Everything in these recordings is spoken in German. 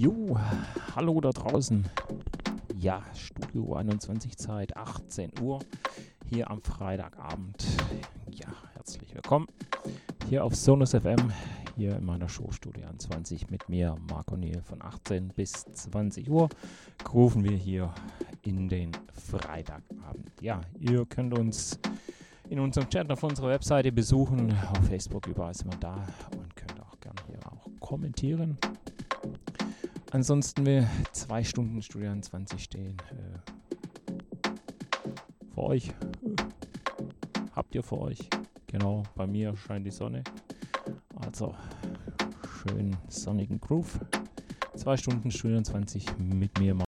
Jo, hallo da draußen. Ja, Studio 21 Zeit, 18 Uhr, hier am Freitagabend. Ja, herzlich willkommen hier auf Sonus FM, hier in meiner Show Studio 21 mit mir, Marco Niel, von 18 bis 20 Uhr. Rufen wir hier in den Freitagabend. Ja, ihr könnt uns in unserem Chat auf unserer Webseite besuchen, auf Facebook, überall ist man da und könnt auch gerne hier auch kommentieren. Ansonsten wir zwei Stunden Studio 20 stehen. Äh, für euch. Habt ihr für euch. Genau, bei mir scheint die Sonne. Also schön sonnigen Groove. Zwei Stunden Studio 20 mit mir. Und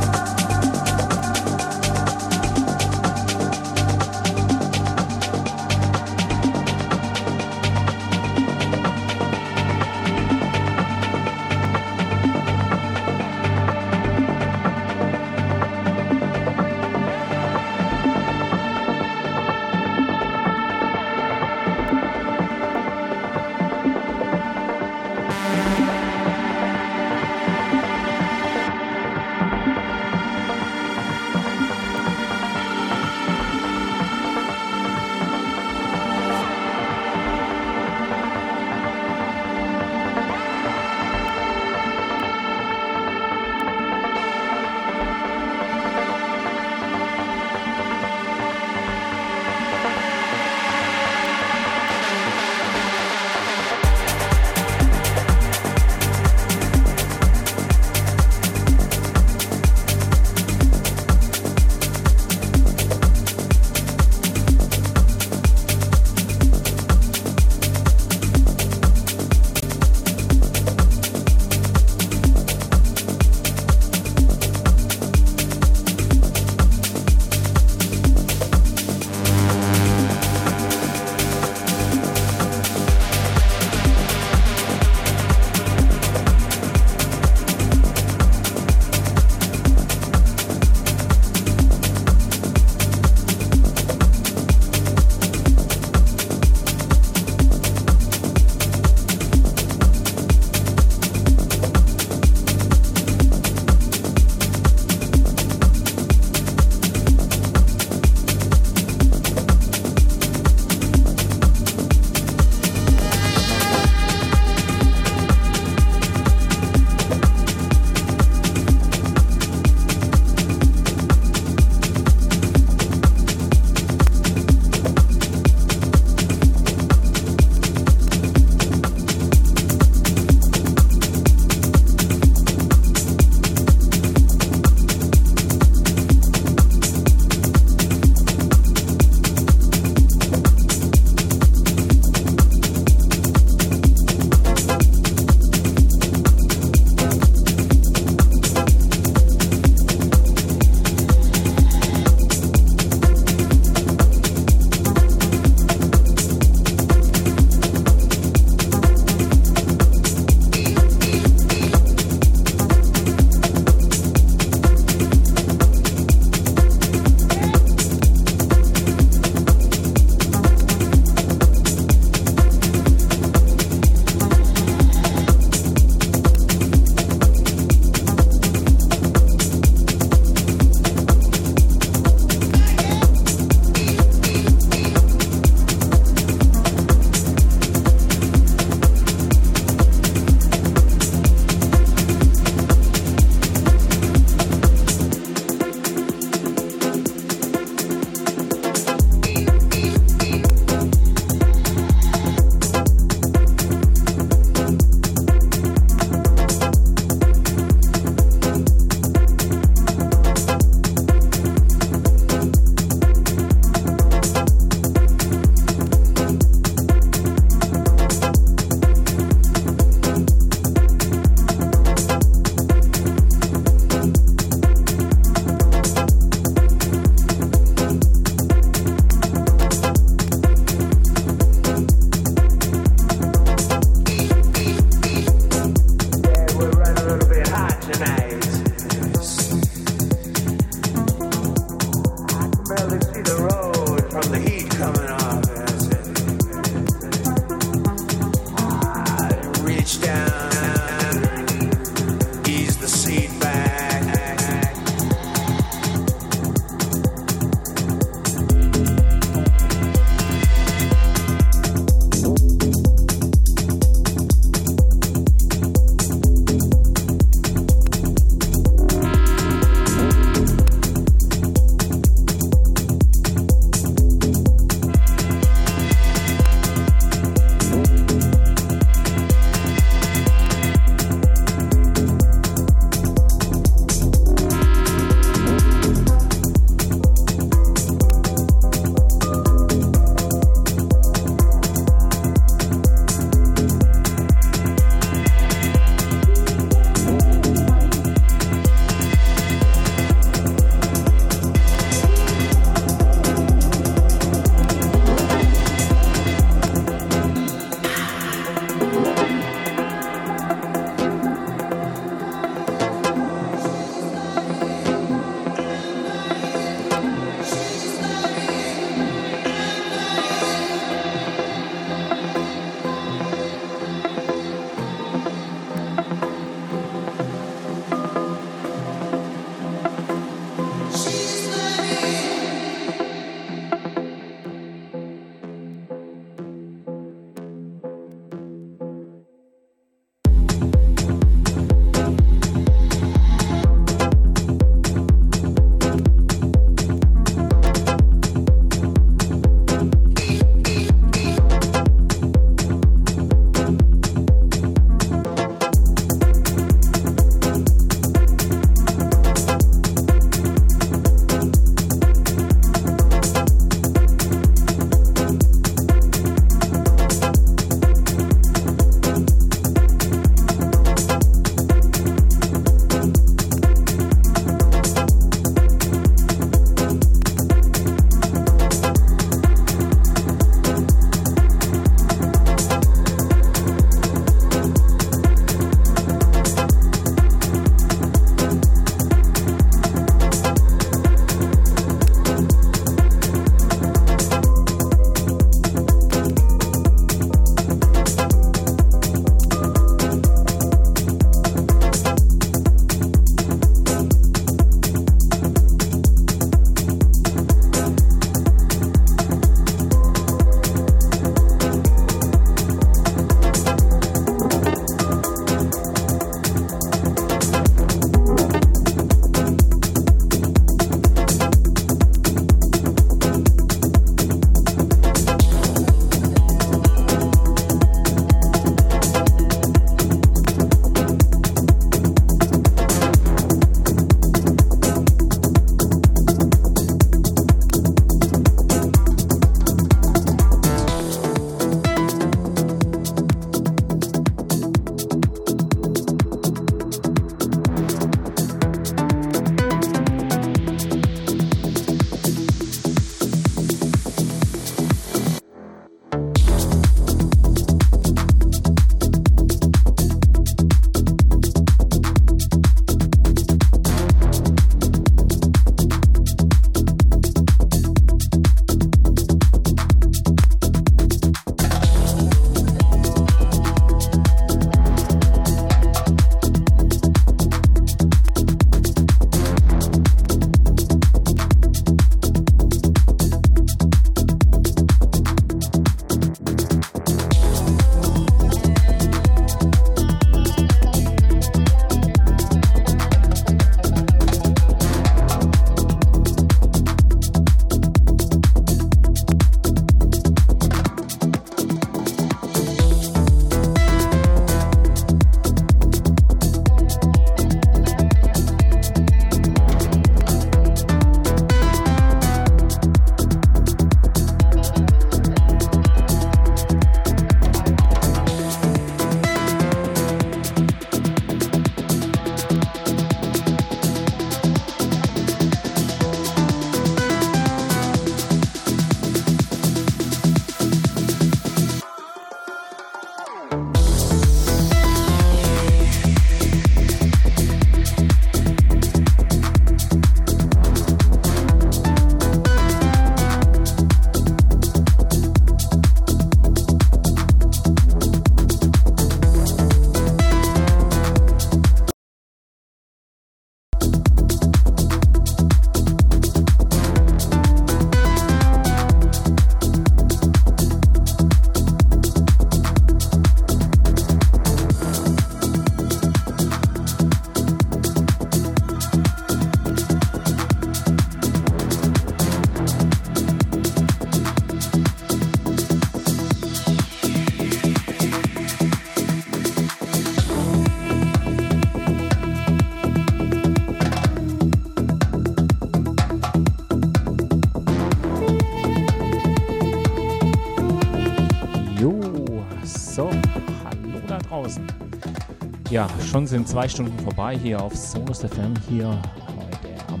schon sind zwei Stunden vorbei hier auf Sonus FM hier heute am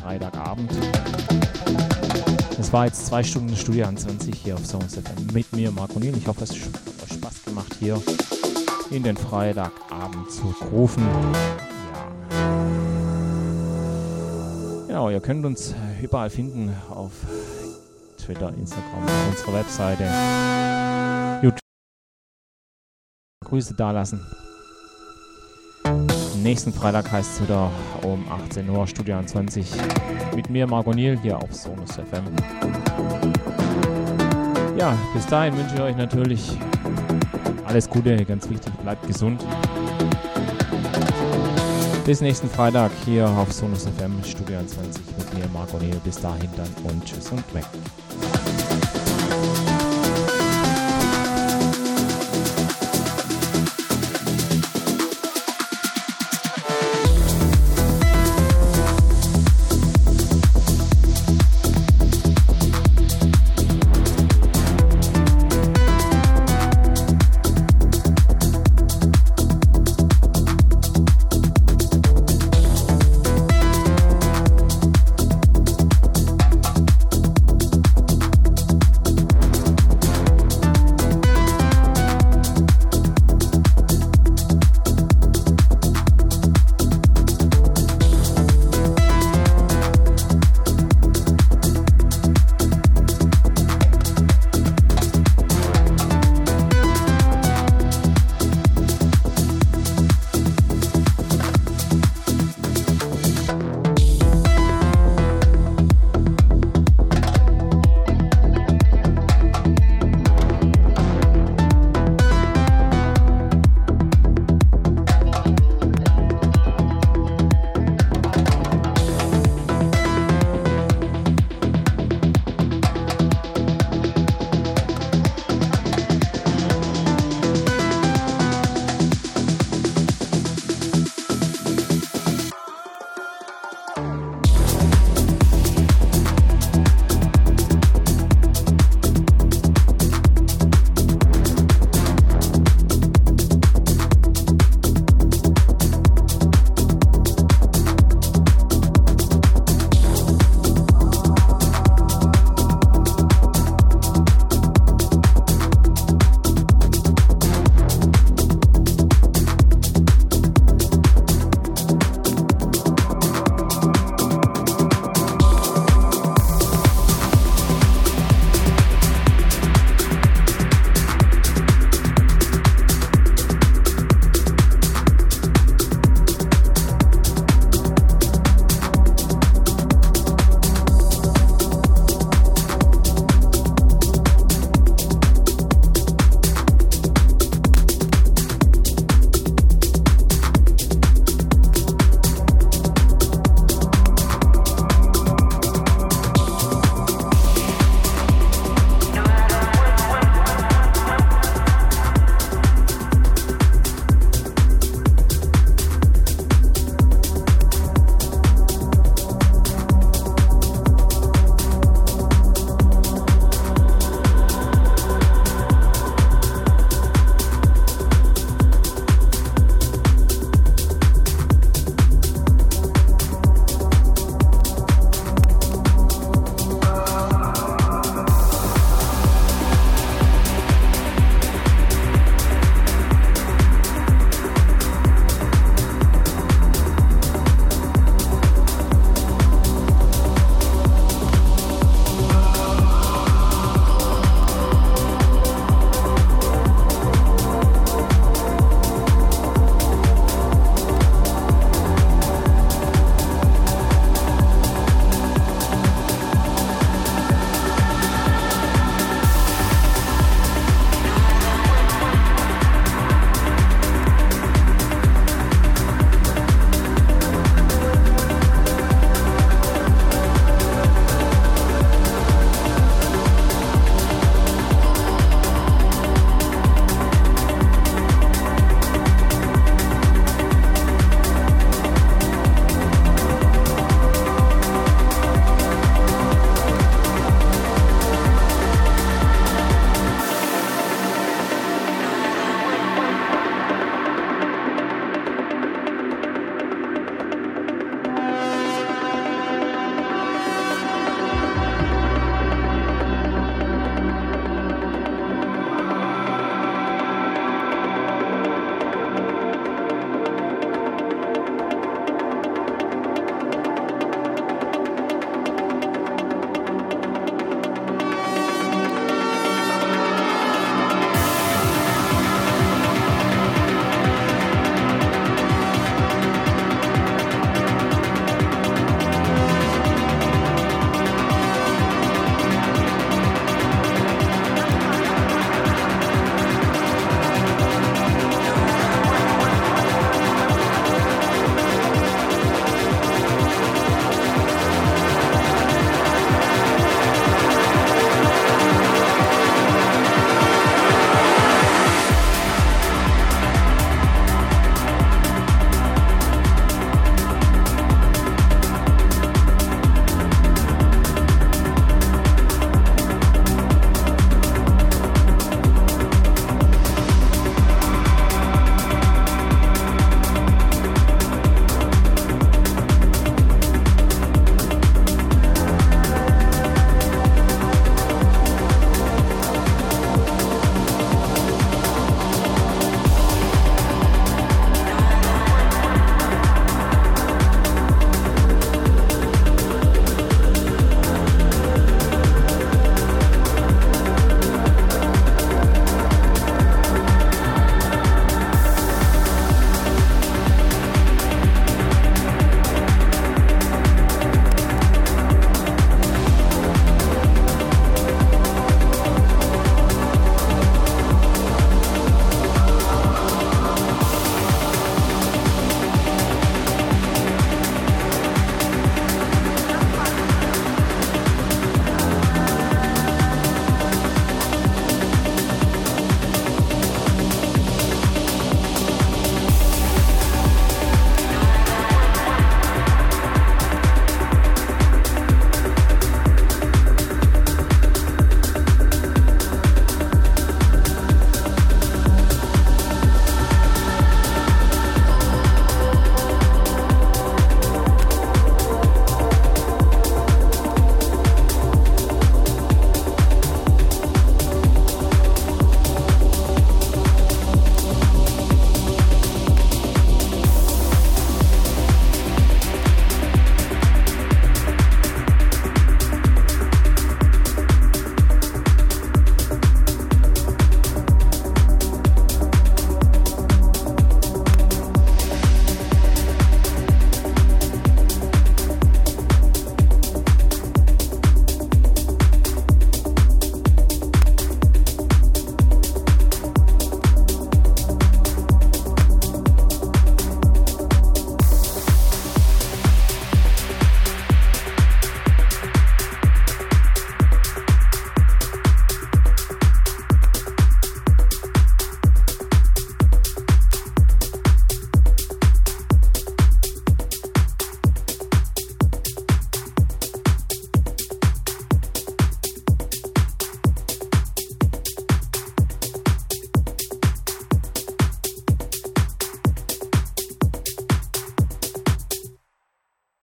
Freitagabend. Es war jetzt zwei Stunden Studio 20 hier auf Sonus FM mit mir, Marco Niel. Ich hoffe, es hat euch Spaß gemacht hier in den Freitagabend zu rufen. Ja. Genau, ihr könnt uns überall finden auf Twitter, Instagram, unsere Webseite, YouTube. Grüße dalassen. Nächsten Freitag heißt es wieder um 18 Uhr Studio 20 mit mir, Marco Niel, hier auf Sonus FM. Ja, bis dahin wünsche ich euch natürlich alles Gute, ganz wichtig, bleibt gesund. Bis nächsten Freitag hier auf Sonus FM Studio 20 mit mir, Marco Niel. Bis dahin dann und tschüss und weg.